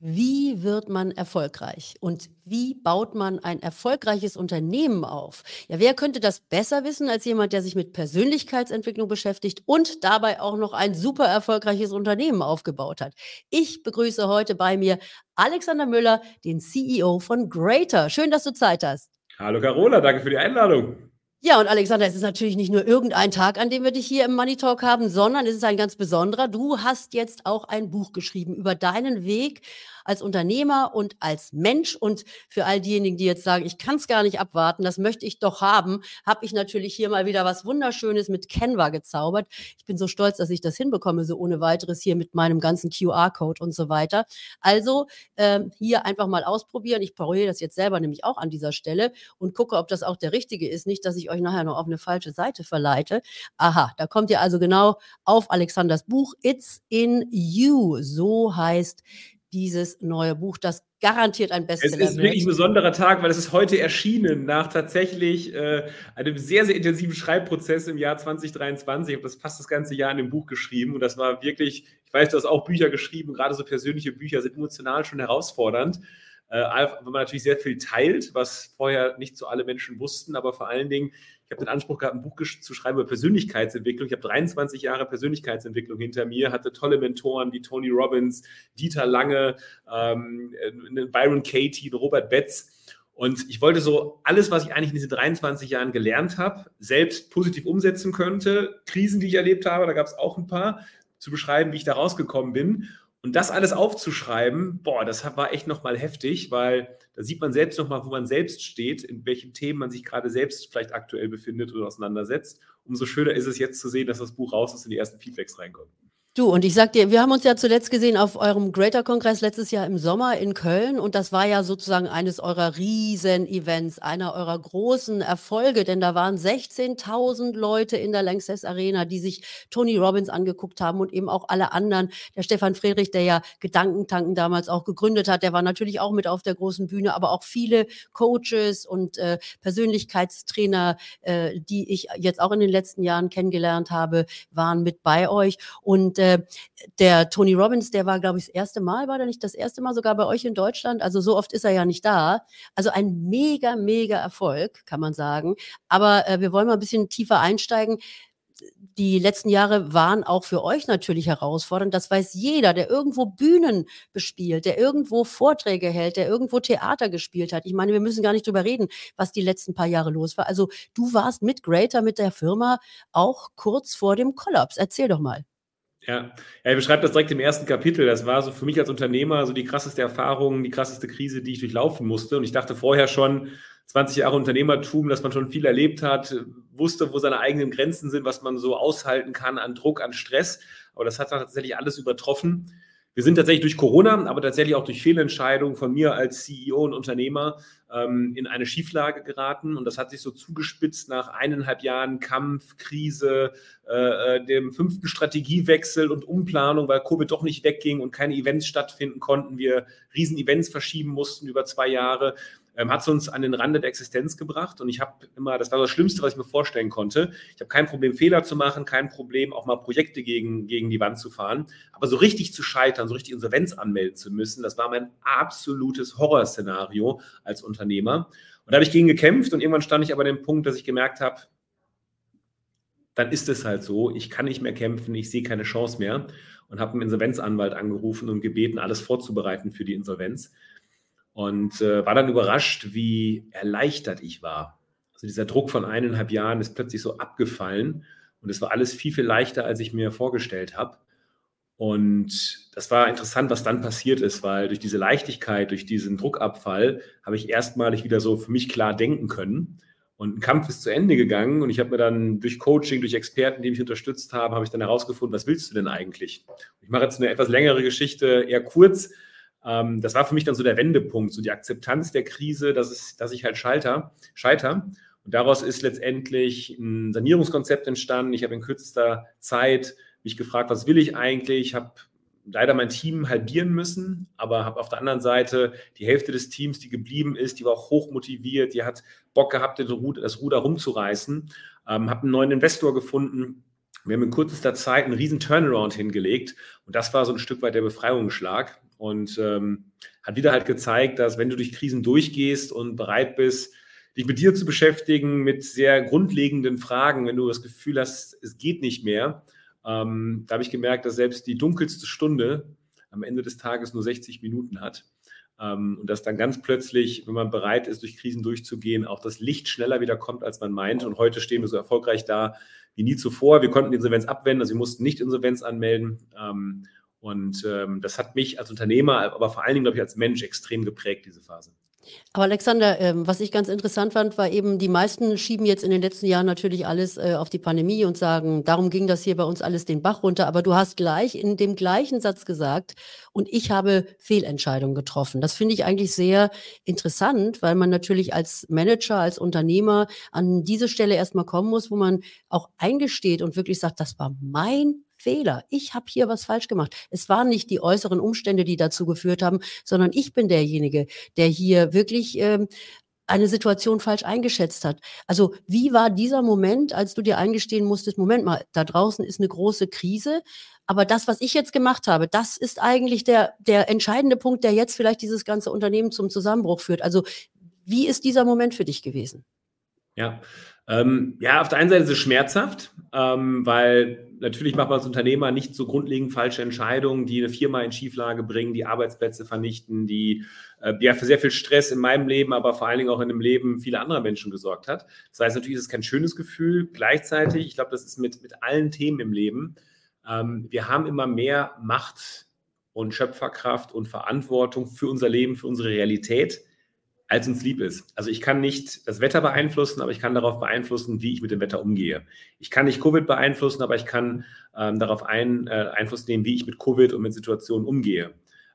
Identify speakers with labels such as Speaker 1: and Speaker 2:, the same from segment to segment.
Speaker 1: Wie wird man erfolgreich und wie baut man ein erfolgreiches Unternehmen auf? Ja, wer könnte das besser wissen als jemand, der sich mit Persönlichkeitsentwicklung beschäftigt und dabei auch noch ein super erfolgreiches Unternehmen aufgebaut hat? Ich begrüße heute bei mir Alexander Müller, den CEO von Greater. Schön, dass du Zeit hast.
Speaker 2: Hallo Carola, danke für die Einladung.
Speaker 1: Ja, und Alexander, es ist natürlich nicht nur irgendein Tag, an dem wir dich hier im Money Talk haben, sondern es ist ein ganz besonderer. Du hast jetzt auch ein Buch geschrieben über deinen Weg als Unternehmer und als Mensch. Und für all diejenigen, die jetzt sagen, ich kann es gar nicht abwarten, das möchte ich doch haben, habe ich natürlich hier mal wieder was Wunderschönes mit Canva gezaubert. Ich bin so stolz, dass ich das hinbekomme, so ohne weiteres hier mit meinem ganzen QR-Code und so weiter. Also ähm, hier einfach mal ausprobieren. Ich probiere das jetzt selber nämlich auch an dieser Stelle und gucke, ob das auch der richtige ist. Nicht, dass ich euch nachher noch auf eine falsche Seite verleite. Aha, da kommt ihr also genau auf Alexanders Buch It's in You. So heißt dieses neue Buch, das garantiert ein Bestseller
Speaker 2: Es ist wirklich ein besonderer Tag, weil es ist heute erschienen nach tatsächlich äh, einem sehr, sehr intensiven Schreibprozess im Jahr 2023. Ich habe das fast das ganze Jahr in dem Buch geschrieben und das war wirklich, ich weiß, du hast auch Bücher geschrieben, gerade so persönliche Bücher sind emotional schon herausfordernd. Äh, weil man natürlich sehr viel teilt, was vorher nicht so alle Menschen wussten, aber vor allen Dingen, ich habe den Anspruch gehabt, ein Buch zu schreiben über Persönlichkeitsentwicklung. Ich habe 23 Jahre Persönlichkeitsentwicklung hinter mir, hatte tolle Mentoren wie Tony Robbins, Dieter Lange, ähm, äh, Byron Katie, Robert Betz. Und ich wollte so alles, was ich eigentlich in diesen 23 Jahren gelernt habe, selbst positiv umsetzen könnte. Krisen, die ich erlebt habe, da gab es auch ein paar, zu beschreiben, wie ich da rausgekommen bin. Und das alles aufzuschreiben, boah, das war echt nochmal heftig, weil da sieht man selbst nochmal, wo man selbst steht, in welchen Themen man sich gerade selbst vielleicht aktuell befindet oder auseinandersetzt. Umso schöner ist es jetzt zu sehen, dass das Buch raus ist und die ersten Feedbacks reinkommen.
Speaker 1: Du, und ich sag dir, wir haben uns ja zuletzt gesehen auf eurem Greater-Kongress letztes Jahr im Sommer in Köln. Und das war ja sozusagen eines eurer Riesen-Events, einer eurer großen Erfolge, denn da waren 16.000 Leute in der Lanxess Arena, die sich Tony Robbins angeguckt haben und eben auch alle anderen. Der Stefan Friedrich, der ja Gedankentanken damals auch gegründet hat, der war natürlich auch mit auf der großen Bühne, aber auch viele Coaches und äh, Persönlichkeitstrainer, äh, die ich jetzt auch in den letzten Jahren kennengelernt habe, waren mit bei euch. Und äh, äh, der Tony Robbins, der war, glaube ich, das erste Mal, war der nicht das erste Mal sogar bei euch in Deutschland? Also so oft ist er ja nicht da. Also ein mega, mega Erfolg, kann man sagen. Aber äh, wir wollen mal ein bisschen tiefer einsteigen die letzten Jahre waren auch für euch natürlich herausfordernd. Das weiß jeder, der irgendwo Bühnen bespielt, der irgendwo Vorträge hält, der irgendwo Theater gespielt hat. Ich meine, wir müssen gar nicht drüber reden, was die letzten paar Jahre los war. Also du warst mit Greater, mit der Firma auch kurz vor dem Kollaps. Erzähl doch mal.
Speaker 2: Ja, er beschreibt das direkt im ersten Kapitel. Das war so für mich als Unternehmer so die krasseste Erfahrung, die krasseste Krise, die ich durchlaufen musste. Und ich dachte vorher schon, 20 Jahre Unternehmertum, dass man schon viel erlebt hat, wusste, wo seine eigenen Grenzen sind, was man so aushalten kann an Druck, an Stress. Aber das hat tatsächlich alles übertroffen. Wir sind tatsächlich durch Corona, aber tatsächlich auch durch Fehlentscheidungen von mir als CEO und Unternehmer ähm, in eine Schieflage geraten. Und das hat sich so zugespitzt nach eineinhalb Jahren Kampf, Krise, äh, äh dem fünften Strategiewechsel und Umplanung, weil Covid doch nicht wegging und keine Events stattfinden konnten. Wir Riesen-Events verschieben mussten über zwei Jahre ähm, hat es uns an den Rande der Existenz gebracht. Und ich habe immer, das war das Schlimmste, was ich mir vorstellen konnte. Ich habe kein Problem, Fehler zu machen, kein Problem, auch mal Projekte gegen, gegen die Wand zu fahren. Aber so richtig zu scheitern, so richtig Insolvenz anmelden zu müssen, das war mein absolutes Horrorszenario als Unternehmer. Und da habe ich gegen gekämpft und irgendwann stand ich aber an dem Punkt, dass ich gemerkt habe, dann ist es halt so, ich kann nicht mehr kämpfen, ich sehe keine Chance mehr und habe einen Insolvenzanwalt angerufen und gebeten, alles vorzubereiten für die Insolvenz und äh, war dann überrascht, wie erleichtert ich war. Also dieser Druck von eineinhalb Jahren ist plötzlich so abgefallen und es war alles viel, viel leichter, als ich mir vorgestellt habe. Und das war interessant, was dann passiert ist, weil durch diese Leichtigkeit, durch diesen Druckabfall habe ich erstmalig wieder so für mich klar denken können. Und ein Kampf ist zu Ende gegangen und ich habe mir dann durch Coaching, durch Experten, die mich unterstützt haben, habe ich dann herausgefunden, was willst du denn eigentlich? Ich mache jetzt eine etwas längere Geschichte, eher kurz, ähm, das war für mich dann so der Wendepunkt, so die Akzeptanz der Krise, dass, es, dass ich halt scheiter, scheiter. Und daraus ist letztendlich ein Sanierungskonzept entstanden. Ich habe in kürzester Zeit mich gefragt, was will ich eigentlich? Ich habe leider mein Team halbieren müssen, aber habe auf der anderen Seite die Hälfte des Teams, die geblieben ist, die war auch hoch motiviert, die hat Bock gehabt, das Ruder rumzureißen, ähm, habe einen neuen Investor gefunden. Wir haben in kürzester Zeit einen riesen Turnaround hingelegt und das war so ein Stück weit der Befreiungsschlag. Und ähm, hat wieder halt gezeigt, dass wenn du durch Krisen durchgehst und bereit bist, dich mit dir zu beschäftigen, mit sehr grundlegenden Fragen, wenn du das Gefühl hast, es geht nicht mehr, ähm, da habe ich gemerkt, dass selbst die dunkelste Stunde am Ende des Tages nur 60 Minuten hat. Ähm, und dass dann ganz plötzlich, wenn man bereit ist, durch Krisen durchzugehen, auch das Licht schneller wieder kommt, als man meint. Und heute stehen wir so erfolgreich da wie nie zuvor. Wir konnten Insolvenz abwenden, also wir mussten nicht Insolvenz anmelden. Ähm, und ähm, das hat mich als Unternehmer, aber vor allen Dingen, glaube ich, als Mensch extrem geprägt, diese Phase.
Speaker 1: Aber Alexander, ähm, was ich ganz interessant fand, war eben, die meisten schieben jetzt in den letzten Jahren natürlich alles äh, auf die Pandemie und sagen, darum ging das hier bei uns alles den Bach runter. Aber du hast gleich in dem gleichen Satz gesagt, und ich habe Fehlentscheidungen getroffen. Das finde ich eigentlich sehr interessant, weil man natürlich als Manager, als Unternehmer an diese Stelle erstmal kommen muss, wo man auch eingesteht und wirklich sagt, das war mein Fehler. Ich habe hier was falsch gemacht. Es waren nicht die äußeren Umstände, die dazu geführt haben, sondern ich bin derjenige, der hier wirklich ähm, eine Situation falsch eingeschätzt hat. Also wie war dieser Moment, als du dir eingestehen musstest, Moment mal, da draußen ist eine große Krise, aber das, was ich jetzt gemacht habe, das ist eigentlich der, der entscheidende Punkt, der jetzt vielleicht dieses ganze Unternehmen zum Zusammenbruch führt. Also wie ist dieser Moment für dich gewesen?
Speaker 2: Ja, ähm, ja, auf der einen Seite ist es schmerzhaft, ähm, weil natürlich macht man als Unternehmer nicht so grundlegend falsche Entscheidungen, die eine Firma in Schieflage bringen, die Arbeitsplätze vernichten, die äh, ja für sehr viel Stress in meinem Leben, aber vor allen Dingen auch in dem Leben vieler anderer Menschen gesorgt hat. Das heißt, natürlich ist es kein schönes Gefühl. Gleichzeitig, ich glaube, das ist mit, mit allen Themen im Leben. Ähm, wir haben immer mehr Macht und Schöpferkraft und Verantwortung für unser Leben, für unsere Realität als uns lieb ist. Also ich kann nicht das Wetter beeinflussen, aber ich kann darauf beeinflussen, wie ich mit dem Wetter umgehe. Ich kann nicht Covid beeinflussen, aber ich kann ähm, darauf ein, äh, Einfluss nehmen, wie ich mit Covid und mit Situationen umgehe.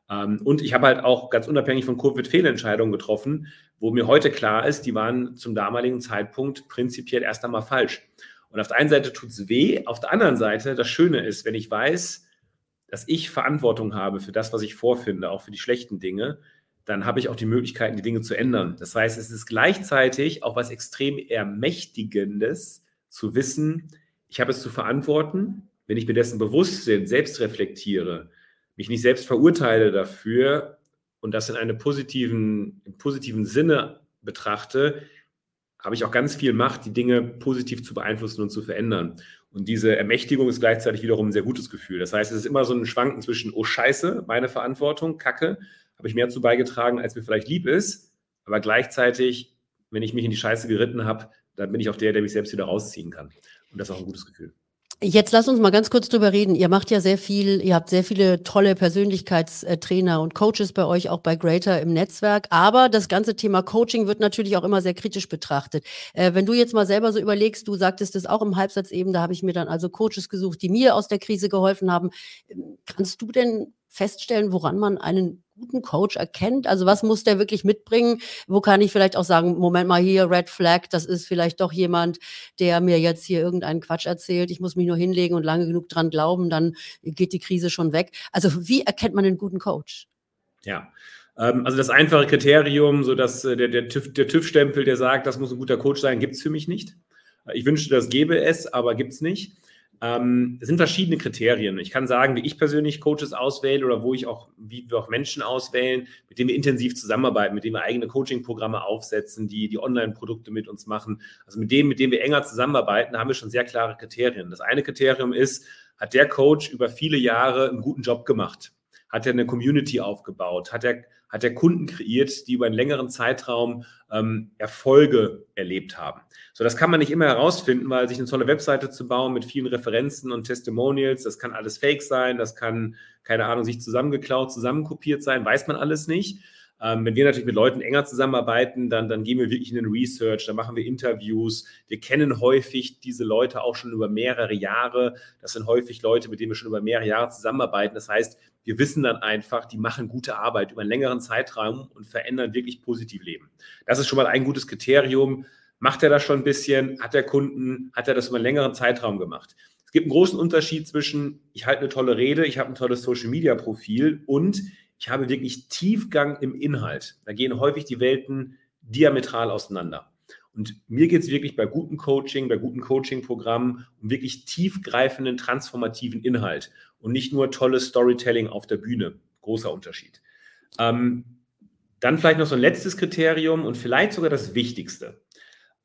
Speaker 2: Ähm, und ich habe halt auch ganz unabhängig von Covid Fehlentscheidungen getroffen, wo mir heute klar ist, die waren zum damaligen Zeitpunkt prinzipiell erst einmal falsch. Und auf der einen Seite tut es weh, auf der anderen Seite, das Schöne ist, wenn ich weiß, dass ich Verantwortung habe für das, was ich vorfinde, auch für die schlechten Dinge, dann habe ich auch die Möglichkeiten, die Dinge zu ändern. Das heißt, es ist gleichzeitig auch was extrem Ermächtigendes zu wissen, ich habe es zu verantworten, wenn ich mir dessen bewusst bin, selbst reflektiere, mich nicht selbst verurteile dafür und das in einem positiven, positiven Sinne betrachte, habe ich auch ganz viel Macht, die Dinge positiv zu beeinflussen und zu verändern. Und diese Ermächtigung ist gleichzeitig wiederum ein sehr gutes Gefühl. Das heißt, es ist immer so ein Schwanken zwischen, oh Scheiße, meine Verantwortung, Kacke, habe ich mehr zu beigetragen, als mir vielleicht lieb ist. Aber gleichzeitig, wenn ich mich in die Scheiße geritten habe, dann bin ich auch der, der mich selbst wieder rausziehen kann. Und das ist auch ein gutes Gefühl.
Speaker 1: Jetzt lass uns mal ganz kurz drüber reden. Ihr macht ja sehr viel, ihr habt sehr viele tolle Persönlichkeitstrainer und Coaches bei euch, auch bei Greater im Netzwerk. Aber das ganze Thema Coaching wird natürlich auch immer sehr kritisch betrachtet. Äh, wenn du jetzt mal selber so überlegst, du sagtest es auch im Halbsatz eben, da habe ich mir dann also Coaches gesucht, die mir aus der Krise geholfen haben. Kannst du denn feststellen, woran man einen guten Coach erkennt? Also was muss der wirklich mitbringen? Wo kann ich vielleicht auch sagen, Moment mal hier, Red Flag, das ist vielleicht doch jemand, der mir jetzt hier irgendeinen Quatsch erzählt. Ich muss mich nur hinlegen und lange genug dran glauben, dann geht die Krise schon weg. Also wie erkennt man einen guten Coach?
Speaker 2: Ja, ähm, also das einfache Kriterium, so dass äh, der, der TÜV-Stempel, der sagt, das muss ein guter Coach sein, gibt es für mich nicht. Ich wünschte, das gäbe es, aber gibt es nicht. Ähm, es sind verschiedene Kriterien. Ich kann sagen, wie ich persönlich Coaches auswähle oder wo ich auch, wie wir auch Menschen auswählen, mit denen wir intensiv zusammenarbeiten, mit denen wir eigene Coaching-Programme aufsetzen, die die Online-Produkte mit uns machen. Also mit denen, mit denen wir enger zusammenarbeiten, haben wir schon sehr klare Kriterien. Das eine Kriterium ist, hat der Coach über viele Jahre einen guten Job gemacht? Hat er eine Community aufgebaut? Hat er, hat er Kunden kreiert, die über einen längeren Zeitraum ähm, Erfolge erlebt haben? So, das kann man nicht immer herausfinden, weil sich eine tolle Webseite zu bauen mit vielen Referenzen und Testimonials, das kann alles fake sein, das kann, keine Ahnung, sich zusammengeklaut, zusammenkopiert sein, weiß man alles nicht. Ähm, wenn wir natürlich mit Leuten enger zusammenarbeiten, dann, dann gehen wir wirklich in den Research, dann machen wir Interviews. Wir kennen häufig diese Leute auch schon über mehrere Jahre. Das sind häufig Leute, mit denen wir schon über mehrere Jahre zusammenarbeiten. Das heißt, wir wissen dann einfach, die machen gute Arbeit über einen längeren Zeitraum und verändern wirklich positiv Leben. Das ist schon mal ein gutes Kriterium. Macht er das schon ein bisschen? Hat der Kunden, hat er das über einen längeren Zeitraum gemacht? Es gibt einen großen Unterschied zwischen, ich halte eine tolle Rede, ich habe ein tolles Social-Media-Profil und ich habe wirklich Tiefgang im Inhalt. Da gehen häufig die Welten diametral auseinander. Und mir geht es wirklich bei gutem Coaching, bei guten Coaching-Programmen um wirklich tiefgreifenden, transformativen Inhalt und nicht nur tolles Storytelling auf der Bühne. großer Unterschied. Ähm, dann vielleicht noch so ein letztes Kriterium und vielleicht sogar das Wichtigste.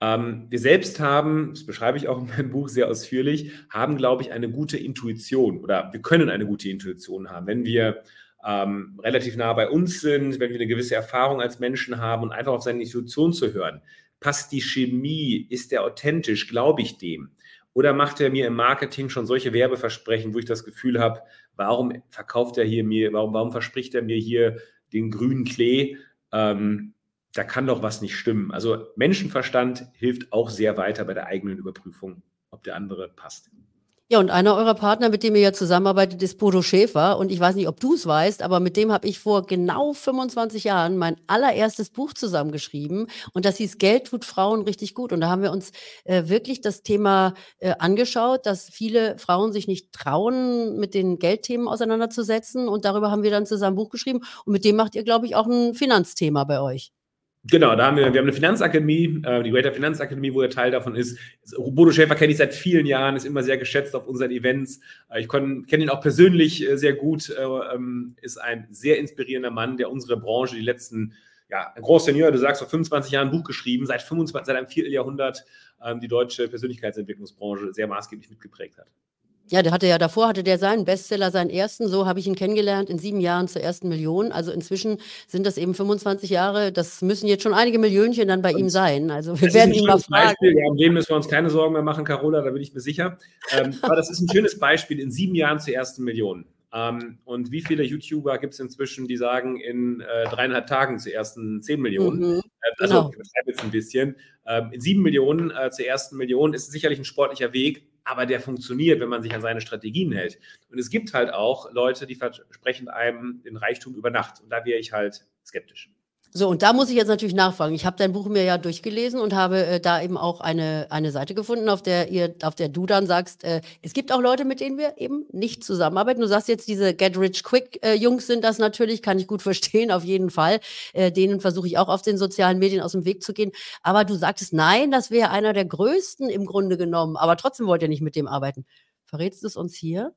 Speaker 2: Ähm, wir selbst haben, das beschreibe ich auch in meinem Buch sehr ausführlich, haben, glaube ich, eine gute Intuition oder wir können eine gute Intuition haben, wenn wir ähm, relativ nah bei uns sind, wenn wir eine gewisse Erfahrung als Menschen haben und einfach auf seine Intuition zu hören. Passt die Chemie? Ist der authentisch? Glaube ich dem? Oder macht er mir im Marketing schon solche Werbeversprechen, wo ich das Gefühl habe, warum verkauft er hier mir, warum, warum verspricht er mir hier den grünen Klee? Ähm, da kann doch was nicht stimmen. Also Menschenverstand hilft auch sehr weiter bei der eigenen Überprüfung, ob der andere passt.
Speaker 1: Ja, und einer eurer Partner, mit dem ihr ja zusammenarbeitet, ist Bodo Schäfer. Und ich weiß nicht, ob du es weißt, aber mit dem habe ich vor genau 25 Jahren mein allererstes Buch zusammengeschrieben. Und das hieß Geld tut Frauen richtig gut. Und da haben wir uns äh, wirklich das Thema äh, angeschaut, dass viele Frauen sich nicht trauen, mit den Geldthemen auseinanderzusetzen. Und darüber haben wir dann zusammen ein Buch geschrieben. Und mit dem macht ihr, glaube ich, auch ein Finanzthema bei euch.
Speaker 2: Genau, da haben wir, wir haben eine Finanzakademie, äh, die Greater Finanzakademie, wo er Teil davon ist. Bodo Schäfer kenne ich seit vielen Jahren, ist immer sehr geschätzt auf unseren Events. Äh, ich kenne ihn auch persönlich äh, sehr gut, äh, ähm, ist ein sehr inspirierender Mann, der unsere Branche die letzten, ja, ein Grand Senior, du sagst, vor 25 Jahren ein Buch geschrieben, seit 25, seit einem Vierteljahrhundert ähm, die deutsche Persönlichkeitsentwicklungsbranche sehr maßgeblich mitgeprägt hat.
Speaker 1: Ja, der hatte ja davor, hatte der seinen Bestseller, seinen ersten, so habe ich ihn kennengelernt, in sieben Jahren zur ersten Million. Also inzwischen sind das eben 25 Jahre. Das müssen jetzt schon einige Millionchen dann bei ihm sein. Also wir werden ihn mal fragen.
Speaker 2: Beispiel. Ja, um den müssen wir uns keine Sorgen mehr machen, Carola, da bin ich mir sicher. Ähm, aber das ist ein schönes Beispiel, in sieben Jahren zur ersten Million. Ähm, und wie viele YouTuber gibt es inzwischen, die sagen, in äh, dreieinhalb Tagen zur ersten zehn Millionen? Mhm, äh, also, genau. ich jetzt ein bisschen. Ähm, in sieben Millionen äh, zur ersten Million ist sicherlich ein sportlicher Weg, aber der funktioniert, wenn man sich an seine Strategien hält. Und es gibt halt auch Leute, die versprechen einem den Reichtum über Nacht. Und da wäre ich halt skeptisch.
Speaker 1: So, und da muss ich jetzt natürlich nachfragen. Ich habe dein Buch mir ja durchgelesen und habe äh, da eben auch eine, eine Seite gefunden, auf der ihr, auf der du dann sagst, äh, es gibt auch Leute, mit denen wir eben nicht zusammenarbeiten. Du sagst jetzt, diese Get Rich Quick äh, sind das natürlich, kann ich gut verstehen, auf jeden Fall. Äh, denen versuche ich auch auf den sozialen Medien aus dem Weg zu gehen. Aber du sagtest, nein, das wäre einer der größten im Grunde genommen. Aber trotzdem wollt ihr nicht mit dem arbeiten. Verrätst du es uns hier?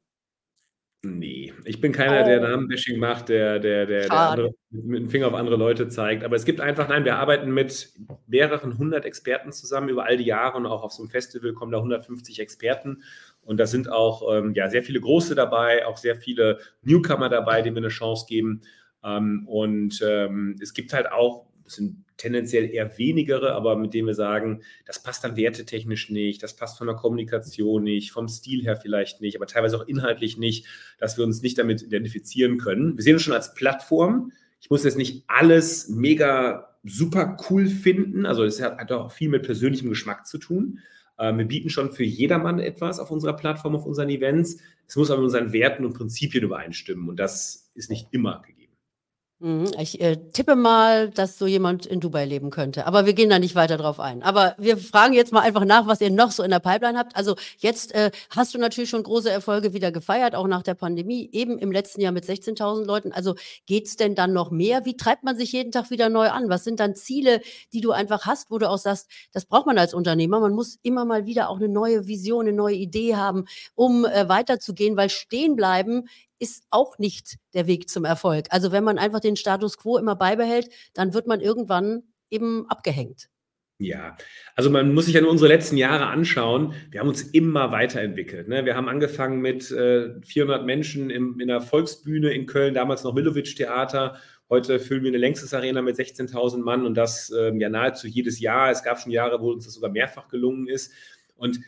Speaker 2: Nee, ich bin keiner, der oh. Namenbashing macht, der, der, der, der andere, mit dem Finger auf andere Leute zeigt. Aber es gibt einfach, nein, wir arbeiten mit mehreren hundert Experten zusammen über all die Jahre und auch auf so einem Festival kommen da 150 Experten. Und da sind auch ähm, ja, sehr viele Große dabei, auch sehr viele Newcomer dabei, denen wir eine Chance geben. Ähm, und ähm, es gibt halt auch, es sind tendenziell eher wenigere, aber mit denen wir sagen, das passt dann wertetechnisch nicht, das passt von der Kommunikation nicht, vom Stil her vielleicht nicht, aber teilweise auch inhaltlich nicht, dass wir uns nicht damit identifizieren können. Wir sehen uns schon als Plattform. Ich muss jetzt nicht alles mega super cool finden. Also es hat auch viel mit persönlichem Geschmack zu tun. Ähm, wir bieten schon für jedermann etwas auf unserer Plattform, auf unseren Events. Es muss aber mit unseren Werten und Prinzipien übereinstimmen und das ist nicht immer gegeben.
Speaker 1: Mhm, ich, äh, tippe mal, dass so jemand in Dubai leben könnte, aber wir gehen da nicht weiter drauf ein. Aber wir fragen jetzt mal einfach nach, was ihr noch so in der Pipeline habt. Also jetzt äh, hast du natürlich schon große Erfolge wieder gefeiert, auch nach der Pandemie, eben im letzten Jahr mit 16.000 Leuten. Also geht's denn dann noch mehr? Wie treibt man sich jeden Tag wieder neu an? Was sind dann Ziele, die du einfach hast, wo du auch sagst, das braucht man als Unternehmer. Man muss immer mal wieder auch eine neue Vision, eine neue Idee haben, um äh, weiterzugehen, weil stehen bleiben ist auch nicht der Weg zum Erfolg. Also wenn man einfach den Status quo immer beibehält, dann wird man irgendwann eben abgehängt.
Speaker 2: Ja, also man muss sich ja nur unsere letzten Jahre anschauen. Wir haben uns immer weiterentwickelt. Ne? Wir haben angefangen mit äh, 400 Menschen im, in der Volksbühne in Köln, damals noch Milovic Theater. Heute füllen wir eine Längstes Arena mit 16.000 Mann und das ähm, ja nahezu jedes Jahr. Es gab schon Jahre, wo uns das sogar mehrfach gelungen ist. Und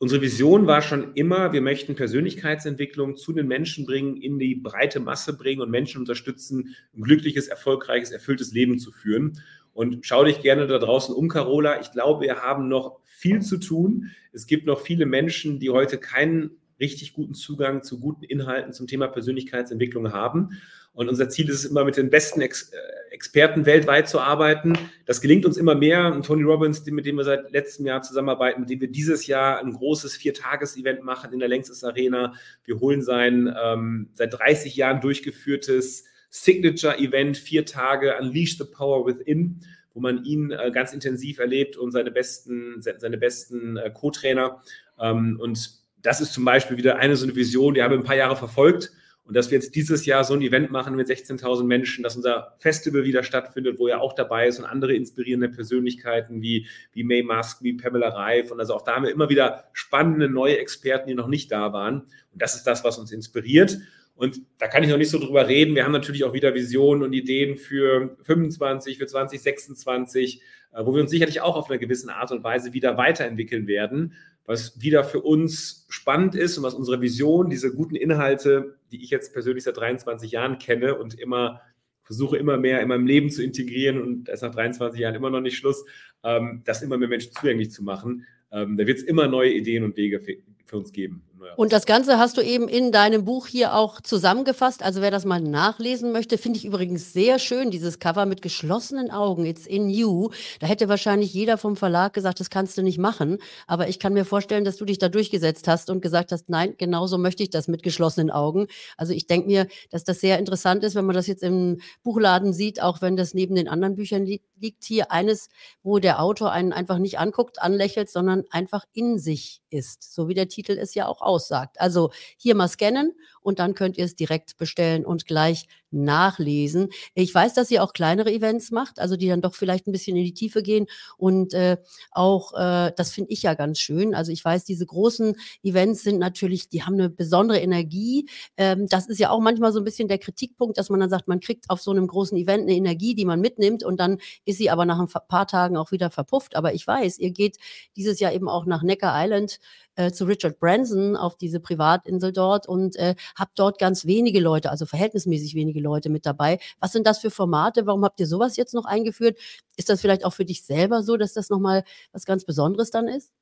Speaker 2: Unsere Vision war schon immer, wir möchten Persönlichkeitsentwicklung zu den Menschen bringen, in die breite Masse bringen und Menschen unterstützen, ein glückliches, erfolgreiches, erfülltes Leben zu führen. Und schau dich gerne da draußen um, Carola. Ich glaube, wir haben noch viel zu tun. Es gibt noch viele Menschen, die heute keinen richtig guten Zugang zu guten Inhalten zum Thema Persönlichkeitsentwicklung haben. Und unser Ziel ist es immer, mit den besten Ex äh, Experten weltweit zu arbeiten. Das gelingt uns immer mehr. Und Tony Robbins, mit dem wir seit letztem Jahr zusammenarbeiten, mit dem wir dieses Jahr ein großes Viertages-Event machen in der Längstes Arena. Wir holen sein ähm, seit 30 Jahren durchgeführtes Signature-Event, vier Tage, Unleash the Power Within, wo man ihn äh, ganz intensiv erlebt und seine besten, seine besten äh, Co-Trainer. Ähm, und das ist zum Beispiel wieder eine so eine Vision, die haben wir ein paar Jahre verfolgt Und dass wir jetzt dieses Jahr so ein Event machen mit 16.000 Menschen, dass unser Festival wieder stattfindet, wo er auch dabei ist und andere inspirierende Persönlichkeiten wie, wie May Musk, wie Pamela Reif. Und also auch da haben wir immer wieder spannende neue Experten, die noch nicht da waren. Und das ist das, was uns inspiriert. Und da kann ich noch nicht so drüber reden. Wir haben natürlich auch wieder Visionen und Ideen für 25, für 2026, äh, wo wir uns sicherlich auch auf eine gewisse Art und Weise wieder weiterentwickeln werden was wieder für uns spannend ist und was unsere Vision, diese guten Inhalte, die ich jetzt persönlich seit 23 Jahren kenne und immer versuche immer mehr in meinem Leben zu integrieren und ist nach 23 Jahren immer noch nicht Schluss, ähm, das immer mehr Menschen zugänglich zu machen. Ähm, da wird es immer neue Ideen und Wege für, für uns geben.
Speaker 1: Und das Ganze hast du eben in deinem Buch hier auch zusammengefasst. Also wer das mal nachlesen möchte, finde ich übrigens sehr schön, dieses Cover mit geschlossenen Augen. It's in you. Da hätte wahrscheinlich jeder vom Verlag gesagt, das kannst du nicht machen. Aber ich kann mir vorstellen, dass du dich da durchgesetzt hast und gesagt hast, nein, genauso möchte ich das mit geschlossenen Augen. Also ich denke mir, dass das sehr interessant ist, wenn man das jetzt im Buchladen sieht, auch wenn das neben den anderen Büchern li liegt. Hier eines, wo der Autor einen einfach nicht anguckt, anlächelt, sondern einfach in sich ist. So wie der Titel es ja auch aussagt. Also hier mal scannen und dann könnt ihr es direkt bestellen und gleich nachlesen. Ich weiß, dass ihr auch kleinere Events macht, also die dann doch vielleicht ein bisschen in die Tiefe gehen und äh, auch, äh, das finde ich ja ganz schön. Also ich weiß, diese großen Events sind natürlich, die haben eine besondere Energie. Ähm, das ist ja auch manchmal so ein bisschen der Kritikpunkt, dass man dann sagt, man kriegt auf so einem großen Event eine Energie, die man mitnimmt und dann ist sie aber nach ein paar Tagen auch wieder verpufft. Aber ich weiß, ihr geht dieses Jahr eben auch nach Necker Island äh, zu Richard Branson auf diese Privatinsel dort und äh, habt dort ganz wenige Leute, also verhältnismäßig wenige Leute mit dabei. Was sind das für Formate? Warum habt ihr sowas jetzt noch eingeführt? Ist das vielleicht auch für dich selber so, dass das nochmal was ganz Besonderes dann ist?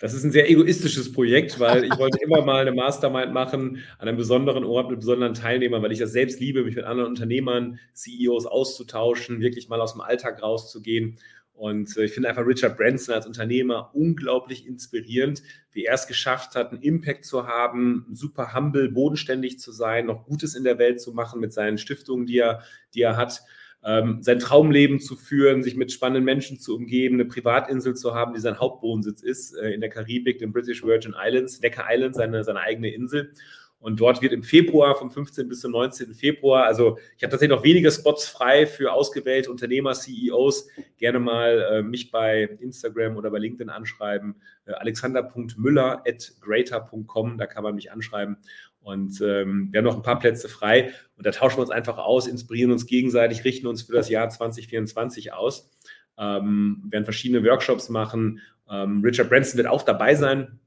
Speaker 2: Das ist ein sehr egoistisches Projekt, weil ich wollte immer mal eine Mastermind machen an einem besonderen Ort mit besonderen Teilnehmern, weil ich das selbst liebe, mich mit anderen Unternehmern, CEOs auszutauschen, wirklich mal aus dem Alltag rauszugehen. Und äh, ich finde einfach Richard Branson als Unternehmer unglaublich inspirierend, wie er es geschafft hat, einen Impact zu haben, super humble, bodenständig zu sein, noch Gutes in der Welt zu machen mit seinen Stiftungen, die er, die er hat, ähm, sein Traumleben zu führen, sich mit spannenden Menschen zu umgeben, eine Privatinsel zu haben, die sein Hauptwohnsitz ist, äh, in der Karibik, den British Virgin Islands, Necker Island, seine, seine eigene Insel. Und dort wird im Februar, vom 15. bis zum 19. Februar, also ich habe tatsächlich noch wenige Spots frei für ausgewählte Unternehmer, CEOs. Gerne mal äh, mich bei Instagram oder bei LinkedIn anschreiben. Äh, alexander.müller at greater.com, da kann man mich anschreiben. Und ähm, wir haben noch ein paar Plätze frei und da tauschen wir uns einfach aus, inspirieren uns gegenseitig, richten uns für das Jahr 2024 aus. Ähm, werden verschiedene Workshops machen. Ähm, Richard Branson wird auch dabei sein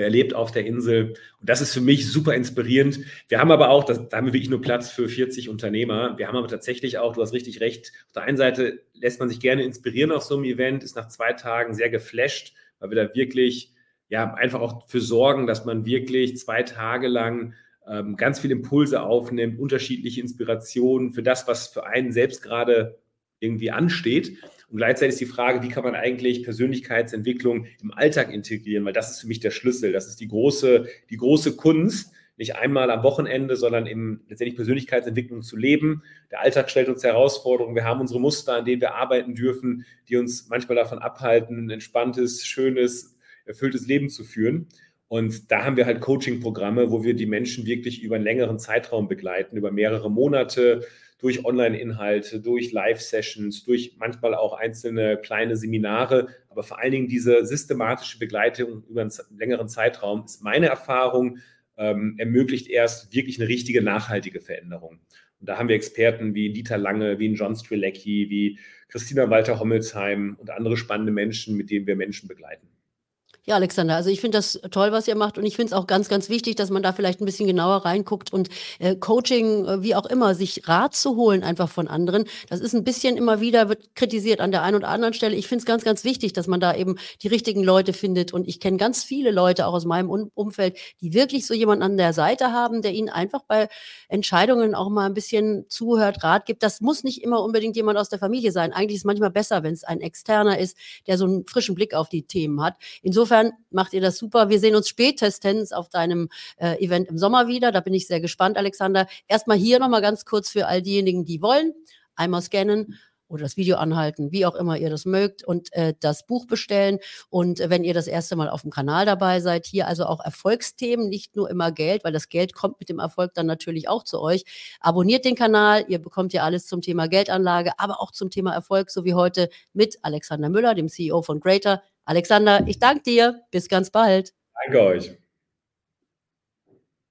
Speaker 2: er lebt auf der Insel und das ist für mich super inspirierend. Wir haben aber auch, das, da haben wir wirklich nur Platz für 40 Unternehmer. Wir haben aber tatsächlich auch, du hast richtig recht, auf der einen Seite lässt man sich gerne inspirieren auf so einem Event, ist nach zwei Tagen sehr geflasht, weil wir da wirklich ja einfach auch für sorgen, dass man wirklich zwei Tage lang ähm, ganz viele Impulse aufnimmt, unterschiedliche Inspirationen für das, was für einen selbst gerade irgendwie ansteht. Und gleichzeitig ist die Frage, wie kann man eigentlich Persönlichkeitsentwicklung im Alltag integrieren? Weil das ist für mich der Schlüssel. Das ist die große, die große Kunst, nicht einmal am Wochenende, sondern im letztendlich Persönlichkeitsentwicklung zu leben. Der Alltag stellt uns Herausforderungen. Wir haben unsere Muster, an denen wir arbeiten dürfen, die uns manchmal davon abhalten, ein entspanntes, schönes, erfülltes Leben zu führen. Und da haben wir halt Coaching-Programme, wo wir die Menschen wirklich über einen längeren Zeitraum begleiten, über mehrere Monate, durch Online-Inhalte, durch Live-Sessions, durch manchmal auch einzelne kleine Seminare, aber vor allen Dingen diese systematische Begleitung über einen längeren Zeitraum ist meine Erfahrung, ähm, ermöglicht erst wirklich eine richtige nachhaltige Veränderung. Und da haben wir Experten wie Dieter Lange, wie John Strilecki, wie Christina Walter-Hommelsheim und andere spannende Menschen, mit denen wir Menschen begleiten.
Speaker 1: Ja, Alexander, also ich finde das toll, was ihr macht und ich finde es auch ganz, ganz wichtig, dass man da vielleicht ein bisschen genauer reinguckt und äh, Coaching, äh, wie auch immer, sich Rat zu holen einfach von anderen. Das ist ein bisschen immer wieder, wird kritisiert an der einen oder anderen Stelle. Ich finde es ganz, ganz wichtig, dass man da eben die richtigen Leute findet und ich kenne ganz viele Leute auch aus meinem um Umfeld, die wirklich so jemanden an der Seite haben, der ihnen einfach bei Entscheidungen auch mal ein bisschen zuhört, Rat gibt. Das muss nicht immer unbedingt jemand aus der Familie sein. Eigentlich ist es manchmal besser, wenn es ein Externer ist, der so einen frischen Blick auf die Themen hat. Insofern insofern macht ihr das super. Wir sehen uns spätestens auf deinem äh, Event im Sommer wieder. Da bin ich sehr gespannt, Alexander. Erstmal hier nochmal ganz kurz für all diejenigen, die wollen. Einmal scannen oder das Video anhalten, wie auch immer ihr das mögt und äh, das Buch bestellen. Und äh, wenn ihr das erste Mal auf dem Kanal dabei seid, hier also auch Erfolgsthemen, nicht nur immer Geld, weil das Geld kommt mit dem Erfolg dann natürlich auch zu euch. Abonniert den Kanal, ihr bekommt ja alles zum Thema Geldanlage, aber auch zum Thema Erfolg, so wie heute mit Alexander Müller, dem CEO von Greater. Alexander, ich danke dir. Bis ganz bald.
Speaker 2: Danke euch.